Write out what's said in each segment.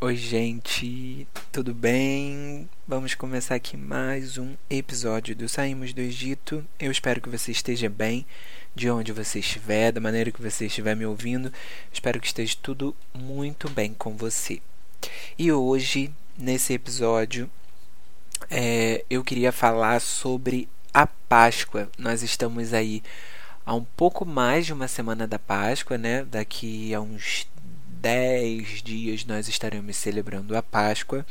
Oi, gente, tudo bem? Vamos começar aqui mais um episódio do Saímos do Egito. Eu espero que você esteja bem, de onde você estiver, da maneira que você estiver me ouvindo. Espero que esteja tudo muito bem com você. E hoje, nesse episódio, é, eu queria falar sobre a Páscoa. Nós estamos aí há um pouco mais de uma semana da Páscoa, né? Daqui a uns dez dias nós estaremos celebrando a Páscoa,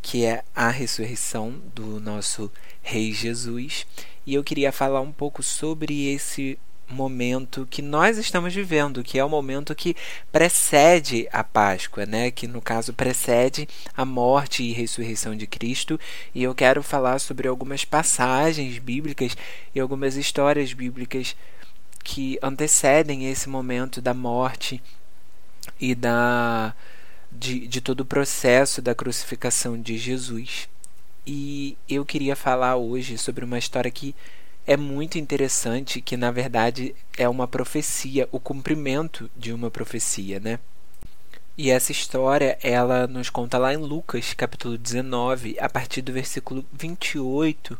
que é a ressurreição do nosso Rei Jesus. E eu queria falar um pouco sobre esse momento que nós estamos vivendo, que é o momento que precede a Páscoa, né? Que no caso precede a morte e ressurreição de Cristo. E eu quero falar sobre algumas passagens bíblicas e algumas histórias bíblicas que antecedem esse momento da morte e da de, de todo o processo da crucificação de Jesus. E eu queria falar hoje sobre uma história que é muito interessante, que na verdade é uma profecia, o cumprimento de uma profecia, né? E essa história, ela nos conta lá em Lucas, capítulo 19, a partir do versículo 28.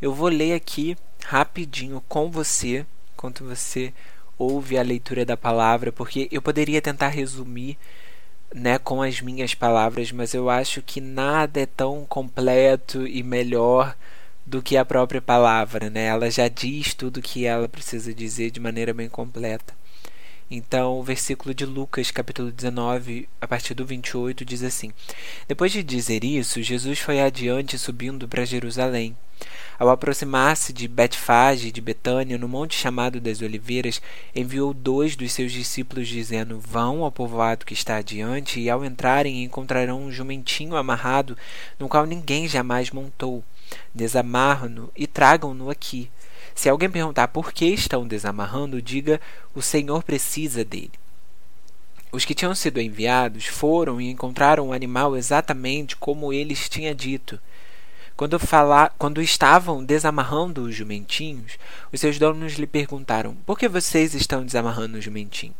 Eu vou ler aqui rapidinho com você, enquanto você ouve a leitura da palavra, porque eu poderia tentar resumir né, com as minhas palavras, mas eu acho que nada é tão completo e melhor do que a própria palavra, né? Ela já diz tudo o que ela precisa dizer de maneira bem completa. Então, o versículo de Lucas, capítulo 19, a partir do 28, diz assim: Depois de dizer isso, Jesus foi adiante subindo para Jerusalém. Ao aproximar-se de Betfage de Betânia, no monte chamado das Oliveiras, enviou dois dos seus discípulos, dizendo: Vão ao povoado que está adiante, e ao entrarem encontrarão um jumentinho amarrado, no qual ninguém jamais montou. Desamarram-no e tragam-no aqui. Se alguém perguntar por que estão desamarrando, diga: O Senhor precisa dele. Os que tinham sido enviados foram e encontraram o animal exatamente como eles tinha dito. Quando, falar, quando estavam desamarrando os jumentinhos, os seus donos lhe perguntaram: Por que vocês estão desamarrando o jumentinho?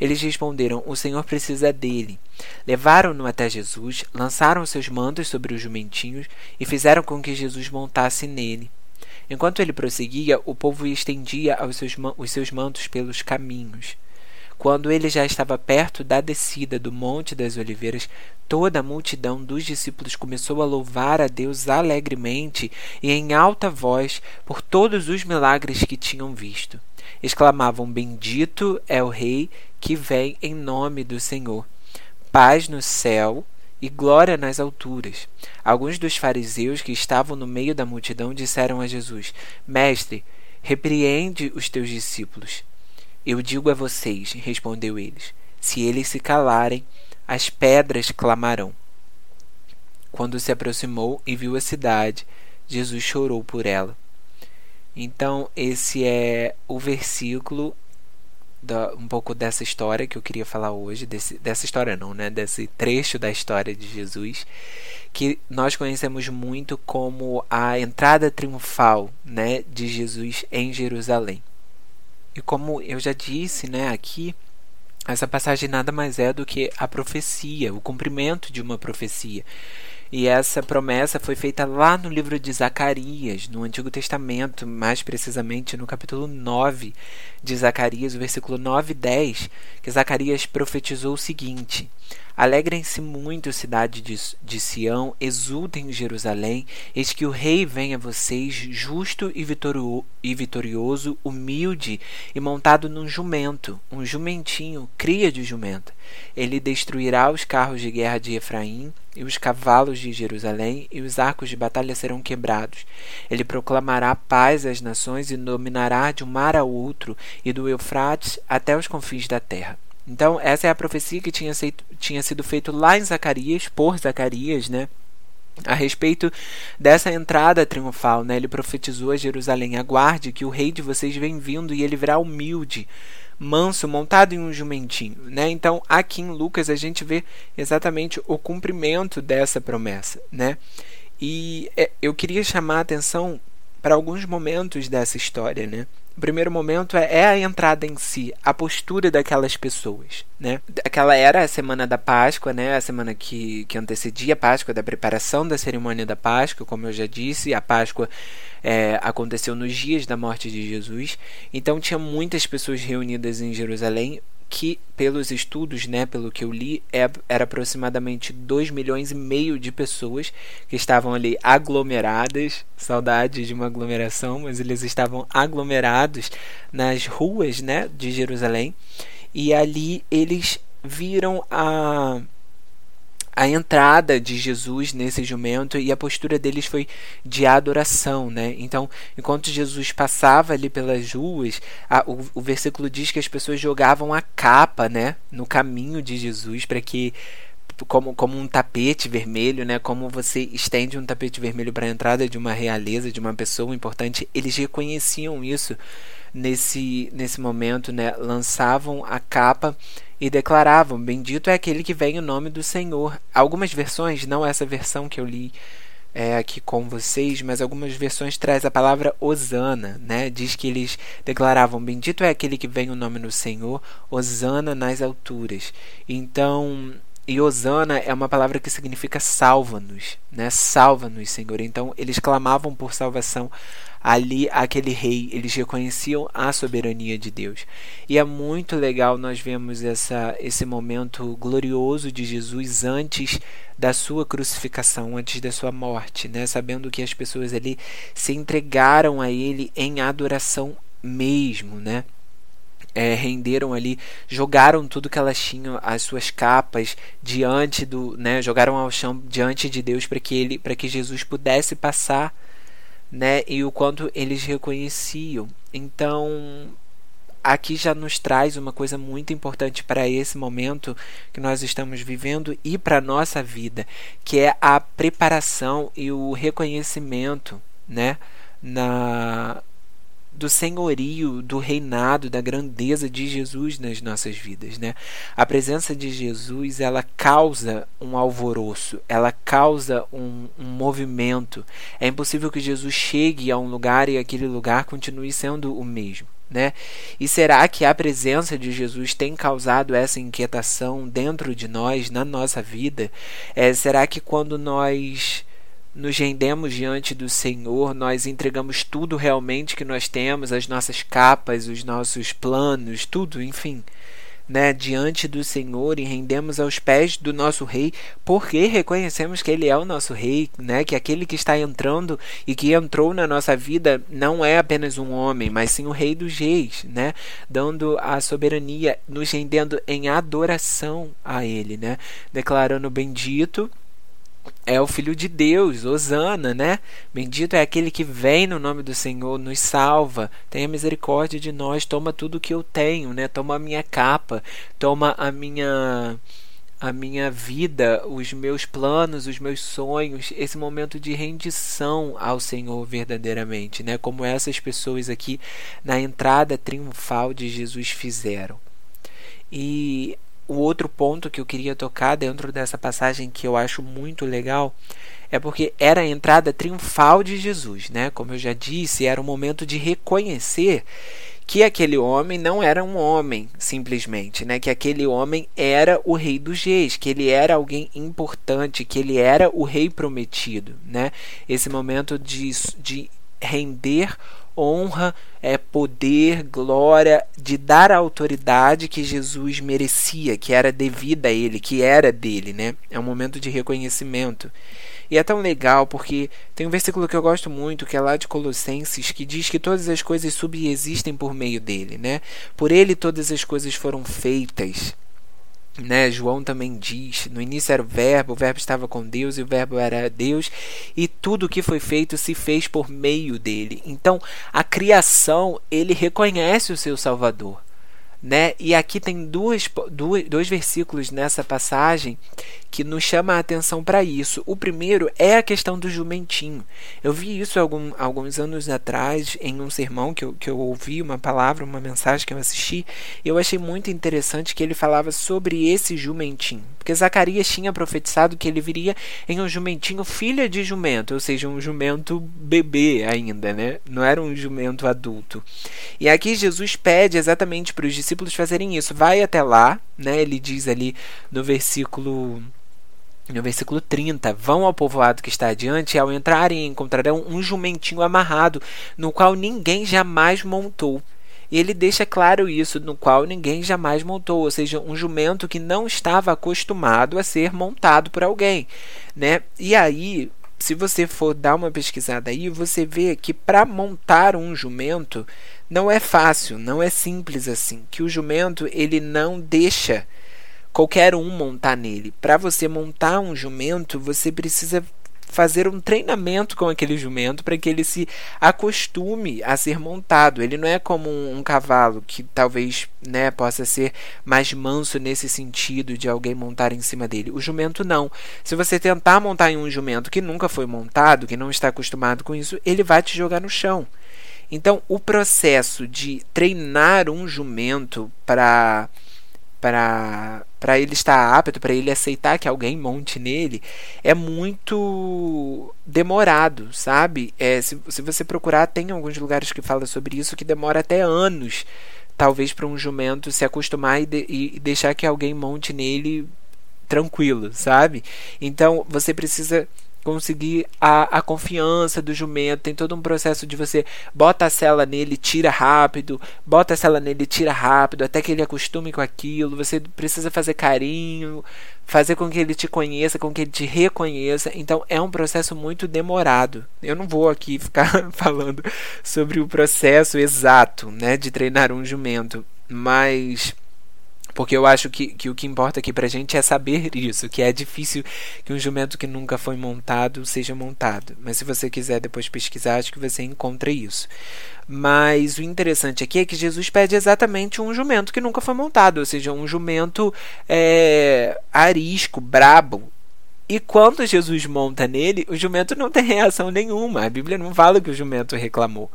Eles responderam: O Senhor precisa dele. Levaram-no até Jesus, lançaram seus mantos sobre os jumentinhos e fizeram com que Jesus montasse nele. Enquanto ele prosseguia, o povo estendia os seus, os seus mantos pelos caminhos. Quando ele já estava perto da descida do Monte das Oliveiras, toda a multidão dos discípulos começou a louvar a Deus alegremente e em alta voz por todos os milagres que tinham visto. Exclamavam: Bendito é o Rei que vem em nome do Senhor. Paz no céu e glória nas alturas. Alguns dos fariseus que estavam no meio da multidão disseram a Jesus: Mestre, repreende os teus discípulos. Eu digo a vocês, respondeu eles: se eles se calarem, as pedras clamarão. Quando se aproximou e viu a cidade, Jesus chorou por ela. Então, esse é o versículo da, um pouco dessa história que eu queria falar hoje, desse, dessa história não, né? Desse trecho da história de Jesus, que nós conhecemos muito como a entrada triunfal, né, de Jesus em Jerusalém. E como eu já disse, né, aqui, essa passagem nada mais é do que a profecia, o cumprimento de uma profecia. E essa promessa foi feita lá no livro de Zacarias, no Antigo Testamento, mais precisamente no capítulo 9 de Zacarias, o versículo 9 e 10, que Zacarias profetizou o seguinte: Alegrem-se muito, cidade de, de Sião, exultem Jerusalém, eis que o rei vem a vocês, justo e, vitorio, e vitorioso, humilde e montado num jumento, um jumentinho, cria de jumenta. Ele destruirá os carros de guerra de Efraim e os cavalos de Jerusalém, e os arcos de batalha serão quebrados. Ele proclamará paz às nações e dominará de um mar ao outro, e do Eufrates até os confins da terra. Então, essa é a profecia que tinha, tinha sido feita lá em Zacarias, por Zacarias, né? A respeito dessa entrada triunfal, né? Ele profetizou a Jerusalém: Aguarde que o rei de vocês vem vindo e ele virá humilde, manso, montado em um jumentinho, né? Então, aqui em Lucas a gente vê exatamente o cumprimento dessa promessa, né? E é, eu queria chamar a atenção para alguns momentos dessa história, né? O primeiro momento é, é, a entrada em si, a postura daquelas pessoas, né? Aquela era a semana da Páscoa, né? A semana que, que antecedia a Páscoa, da preparação da cerimônia da Páscoa, como eu já disse, a Páscoa é, aconteceu nos dias da morte de Jesus. Então tinha muitas pessoas reunidas em Jerusalém que, pelos estudos, né, pelo que eu li, é, era aproximadamente 2 milhões e meio de pessoas que estavam ali aglomeradas. Saudade de uma aglomeração, mas eles estavam aglomerados nas ruas né, de Jerusalém. E ali eles viram a a entrada de Jesus nesse jumento e a postura deles foi de adoração, né? Então, enquanto Jesus passava ali pelas ruas, a, o, o versículo diz que as pessoas jogavam a capa, né, no caminho de Jesus para que como, como um tapete vermelho, né? Como você estende um tapete vermelho para a entrada de uma realeza, de uma pessoa importante, eles reconheciam isso nesse, nesse momento, né? Lançavam a capa e declaravam: Bendito é aquele que vem em nome do Senhor. Algumas versões, não essa versão que eu li é, aqui com vocês, mas algumas versões traz a palavra Osana, né? Diz que eles declaravam: Bendito é aquele que vem em nome do Senhor, Osana nas alturas. Então, e Osana é uma palavra que significa salva-nos, né? Salva-nos, Senhor. Então, eles clamavam por salvação ali aquele rei, eles reconheciam a soberania de Deus. E é muito legal nós vemos essa, esse momento glorioso de Jesus antes da sua crucificação, antes da sua morte, né? sabendo que as pessoas ali se entregaram a ele em adoração mesmo, né? É, renderam ali, jogaram tudo que elas tinham, as suas capas diante do, né, jogaram ao chão diante de Deus para que ele, para que Jesus pudesse passar né? E o quanto eles reconheciam. Então, aqui já nos traz uma coisa muito importante para esse momento que nós estamos vivendo e para a nossa vida, que é a preparação e o reconhecimento, né? Na, do senhorio, do reinado, da grandeza de Jesus nas nossas vidas, né? A presença de Jesus, ela causa um alvoroço, ela causa um, um movimento. É impossível que Jesus chegue a um lugar e aquele lugar continue sendo o mesmo. Né? E será que a presença de Jesus tem causado essa inquietação dentro de nós, na nossa vida? É, será que quando nós nos rendemos diante do Senhor, nós entregamos tudo realmente que nós temos, as nossas capas, os nossos planos, tudo, enfim, né, diante do Senhor e rendemos aos pés do nosso rei, porque reconhecemos que ele é o nosso rei, né, que aquele que está entrando e que entrou na nossa vida não é apenas um homem, mas sim o rei dos reis, né, dando a soberania, nos rendendo em adoração a ele, né, declarando bendito é o Filho de Deus, Osana, né? Bendito é aquele que vem no nome do Senhor, nos salva, tenha misericórdia de nós, toma tudo que eu tenho, né? Toma a minha capa, toma a minha a minha vida, os meus planos, os meus sonhos, esse momento de rendição ao Senhor verdadeiramente, né? Como essas pessoas aqui na entrada triunfal de Jesus fizeram. E o outro ponto que eu queria tocar dentro dessa passagem que eu acho muito legal é porque era a entrada triunfal de Jesus, né? Como eu já disse, era o momento de reconhecer que aquele homem não era um homem simplesmente, né? Que aquele homem era o rei dos reis, que ele era alguém importante, que ele era o rei prometido, né? Esse momento de, de render honra, é, poder, glória, de dar a autoridade que Jesus merecia, que era devida a ele, que era dele, né? É um momento de reconhecimento. E é tão legal porque tem um versículo que eu gosto muito, que é lá de Colossenses, que diz que todas as coisas subexistem por meio dele, né? Por ele todas as coisas foram feitas. Né, João também diz: no início era o Verbo, o Verbo estava com Deus e o Verbo era Deus, e tudo o que foi feito se fez por meio dele. Então, a criação, ele reconhece o seu Salvador. Né? E aqui tem duas, duas, dois versículos nessa passagem que nos chama a atenção para isso. O primeiro é a questão do jumentinho. Eu vi isso algum, alguns anos atrás em um sermão que eu, que eu ouvi, uma palavra, uma mensagem que eu assisti, e eu achei muito interessante que ele falava sobre esse jumentinho. Porque Zacarias tinha profetizado que ele viria em um jumentinho filha de jumento, ou seja, um jumento bebê ainda, né? Não era um jumento adulto. E aqui Jesus pede exatamente para os discípulos fazerem isso. Vai até lá, né? Ele diz ali no versículo no versículo 30, vão ao povoado que está adiante, e ao entrarem encontrarão um jumentinho amarrado, no qual ninguém jamais montou. E ele deixa claro isso, no qual ninguém jamais montou, ou seja, um jumento que não estava acostumado a ser montado por alguém, né? E aí, se você for dar uma pesquisada aí, você vê que para montar um jumento não é fácil, não é simples assim, que o jumento ele não deixa qualquer um montar nele. Para você montar um jumento, você precisa fazer um treinamento com aquele jumento para que ele se acostume a ser montado. Ele não é como um, um, cavalo que talvez né, possa ser mais manso nesse sentido de alguém montar em cima dele. O jumento não. Se você tentar montar em um jumento que nunca foi montado, que não está acostumado com isso, ele vai te jogar no chão. Então, o processo de treinar um jumento para para para ele estar apto, para ele aceitar que alguém monte nele, é muito demorado, sabe? É, se, se você procurar, tem alguns lugares que fala sobre isso que demora até anos, talvez para um jumento se acostumar e, de, e deixar que alguém monte nele tranquilo, sabe? Então você precisa conseguir a, a confiança do jumento. Tem todo um processo de você bota a cela nele, tira rápido, bota a cela nele, tira rápido, até que ele acostume com aquilo. Você precisa fazer carinho, fazer com que ele te conheça, com que ele te reconheça. Então é um processo muito demorado. Eu não vou aqui ficar falando sobre o processo exato, né, de treinar um jumento, mas porque eu acho que, que o que importa aqui pra gente é saber isso, que é difícil que um jumento que nunca foi montado seja montado. Mas se você quiser depois pesquisar, acho que você encontra isso. Mas o interessante aqui é que Jesus pede exatamente um jumento que nunca foi montado, ou seja, um jumento é, arisco, brabo, e quando Jesus monta nele, o jumento não tem reação nenhuma. A Bíblia não fala que o jumento reclamou.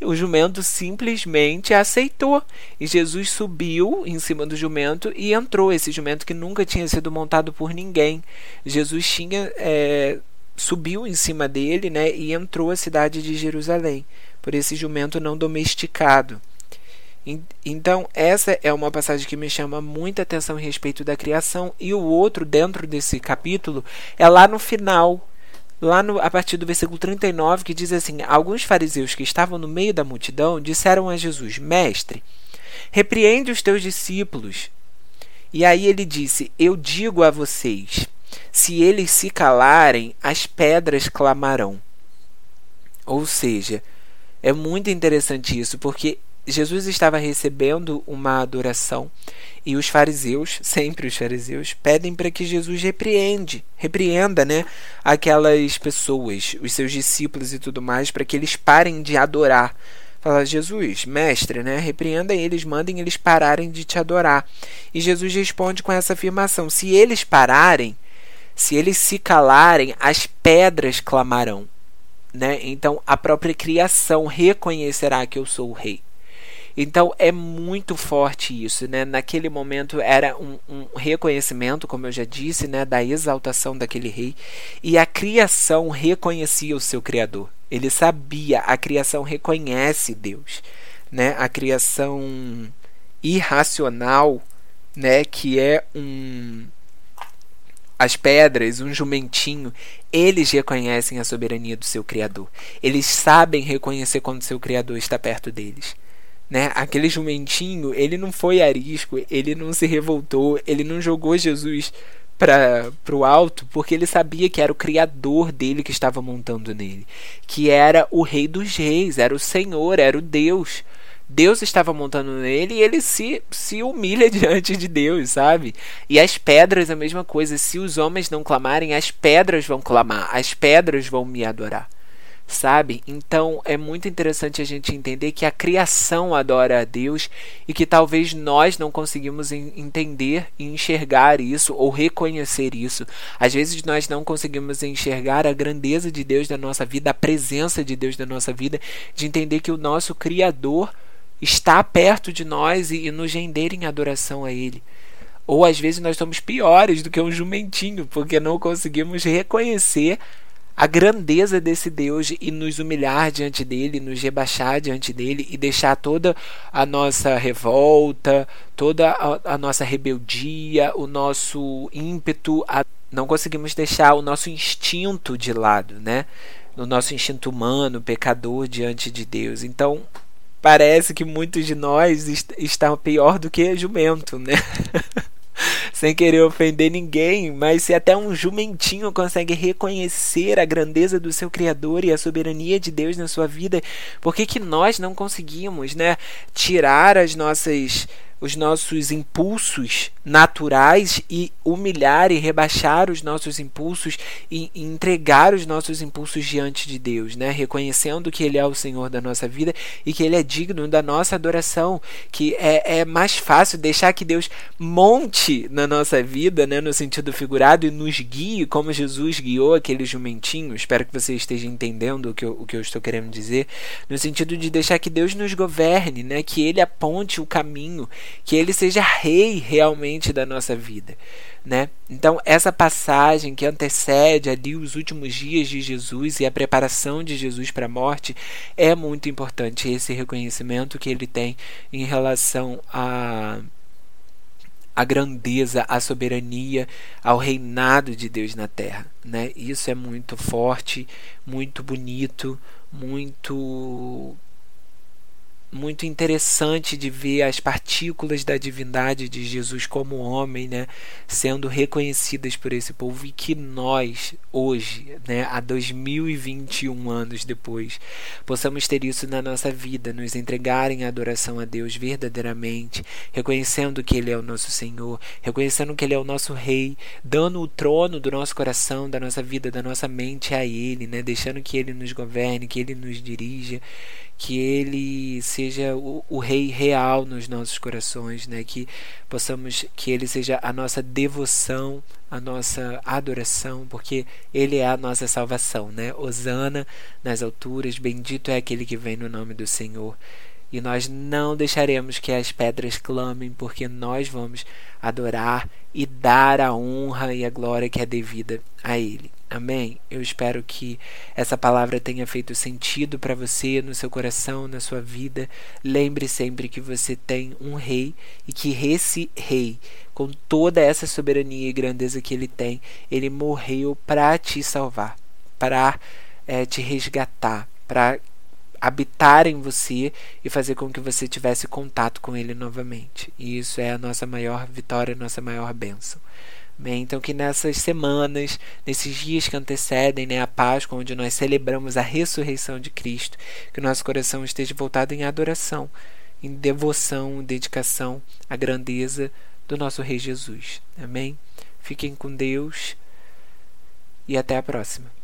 O jumento simplesmente aceitou. E Jesus subiu em cima do jumento e entrou. Esse jumento que nunca tinha sido montado por ninguém. Jesus tinha é, subiu em cima dele né, e entrou à cidade de Jerusalém. Por esse jumento não domesticado. Então, essa é uma passagem que me chama muita atenção a respeito da criação. E o outro, dentro desse capítulo, é lá no final, lá no, a partir do versículo 39, que diz assim: Alguns fariseus que estavam no meio da multidão disseram a Jesus: Mestre, repreende os teus discípulos. E aí ele disse: Eu digo a vocês: se eles se calarem, as pedras clamarão. Ou seja, é muito interessante isso, porque Jesus estava recebendo uma adoração e os fariseus, sempre os fariseus, pedem para que Jesus repreende, repreenda, né, aquelas pessoas, os seus discípulos e tudo mais, para que eles parem de adorar. Fala, Jesus, mestre, né, repreenda eles, mandem eles pararem de te adorar. E Jesus responde com essa afirmação: se eles pararem, se eles se calarem, as pedras clamarão. Né? Então a própria criação reconhecerá que eu sou o rei. Então é muito forte isso, né? Naquele momento era um, um, reconhecimento, como eu já disse, né, da exaltação daquele rei, e a criação reconhecia o seu criador. Ele sabia, a criação reconhece Deus, né? A criação irracional, né, que é um as pedras, um jumentinho, eles reconhecem a soberania do seu Criador. Eles sabem reconhecer quando seu Criador está perto deles. Né? Aquele jumentinho, ele não foi arisco, ele não se revoltou, ele não jogou Jesus para o alto porque ele sabia que era o criador dele que estava montando nele, que era o rei dos reis, era o Senhor, era o Deus. Deus estava montando nele e ele se, se humilha diante de Deus, sabe? E as pedras a mesma coisa. Se os homens não clamarem, as pedras vão clamar, as pedras vão me adorar sabe? Então é muito interessante a gente entender que a criação adora a Deus e que talvez nós não conseguimos entender e enxergar isso ou reconhecer isso. Às vezes nós não conseguimos enxergar a grandeza de Deus na nossa vida, a presença de Deus na nossa vida, de entender que o nosso Criador está perto de nós e, e nos render em adoração a Ele. Ou às vezes nós somos piores do que um jumentinho, porque não conseguimos reconhecer a grandeza desse Deus e nos humilhar diante dele, nos rebaixar diante dele e deixar toda a nossa revolta, toda a, a nossa rebeldia, o nosso ímpeto, a, não conseguimos deixar o nosso instinto de lado, né? O nosso instinto humano, pecador diante de Deus. Então, parece que muitos de nós est estão pior do que jumento, né? sem querer ofender ninguém, mas se até um jumentinho consegue reconhecer a grandeza do seu Criador e a soberania de Deus na sua vida, por que, que nós não conseguimos né, tirar as nossas os nossos impulsos naturais e humilhar e rebaixar os nossos impulsos e entregar os nossos impulsos diante de Deus, né? Reconhecendo que Ele é o Senhor da nossa vida e que Ele é digno da nossa adoração, que é, é mais fácil deixar que Deus monte na nossa vida, né? No sentido figurado e nos guie como Jesus guiou aquele jumentinho. Espero que você esteja entendendo o que eu, o que eu estou querendo dizer, no sentido de deixar que Deus nos governe, né? Que Ele aponte o caminho que ele seja rei realmente da nossa vida, né? Então, essa passagem que antecede ali os últimos dias de Jesus e a preparação de Jesus para a morte é muito importante esse reconhecimento que ele tem em relação a a grandeza, a soberania, ao reinado de Deus na terra, né? Isso é muito forte, muito bonito, muito muito interessante de ver as partículas da divindade de Jesus como homem, né, sendo reconhecidas por esse povo e que nós hoje, né, há 2021 anos depois, possamos ter isso na nossa vida, nos entregar em adoração a Deus verdadeiramente, reconhecendo que ele é o nosso Senhor, reconhecendo que ele é o nosso rei, dando o trono do nosso coração, da nossa vida, da nossa mente a ele, né, deixando que ele nos governe, que ele nos dirija que ele seja o, o, rei real nos nossos corações, né? Que possamos que ele seja a nossa devoção, a nossa adoração, porque ele é a nossa salvação, né? Hosana nas alturas, bendito é aquele que vem no nome do Senhor. E nós não deixaremos que as pedras clamem, porque nós vamos adorar e dar a honra e a glória que é devida a ele. Amém? Eu espero que essa palavra tenha feito sentido para você, no seu coração, na sua vida. Lembre sempre que você tem um rei e que esse rei, com toda essa soberania e grandeza que ele tem, ele morreu para te salvar, para é, te resgatar, para habitar em você e fazer com que você tivesse contato com ele novamente. E isso é a nossa maior vitória, a nossa maior bênção. Então, que nessas semanas, nesses dias que antecedem né, a Páscoa, onde nós celebramos a ressurreição de Cristo, que o nosso coração esteja voltado em adoração, em devoção, dedicação à grandeza do nosso Rei Jesus. Amém? Fiquem com Deus e até a próxima.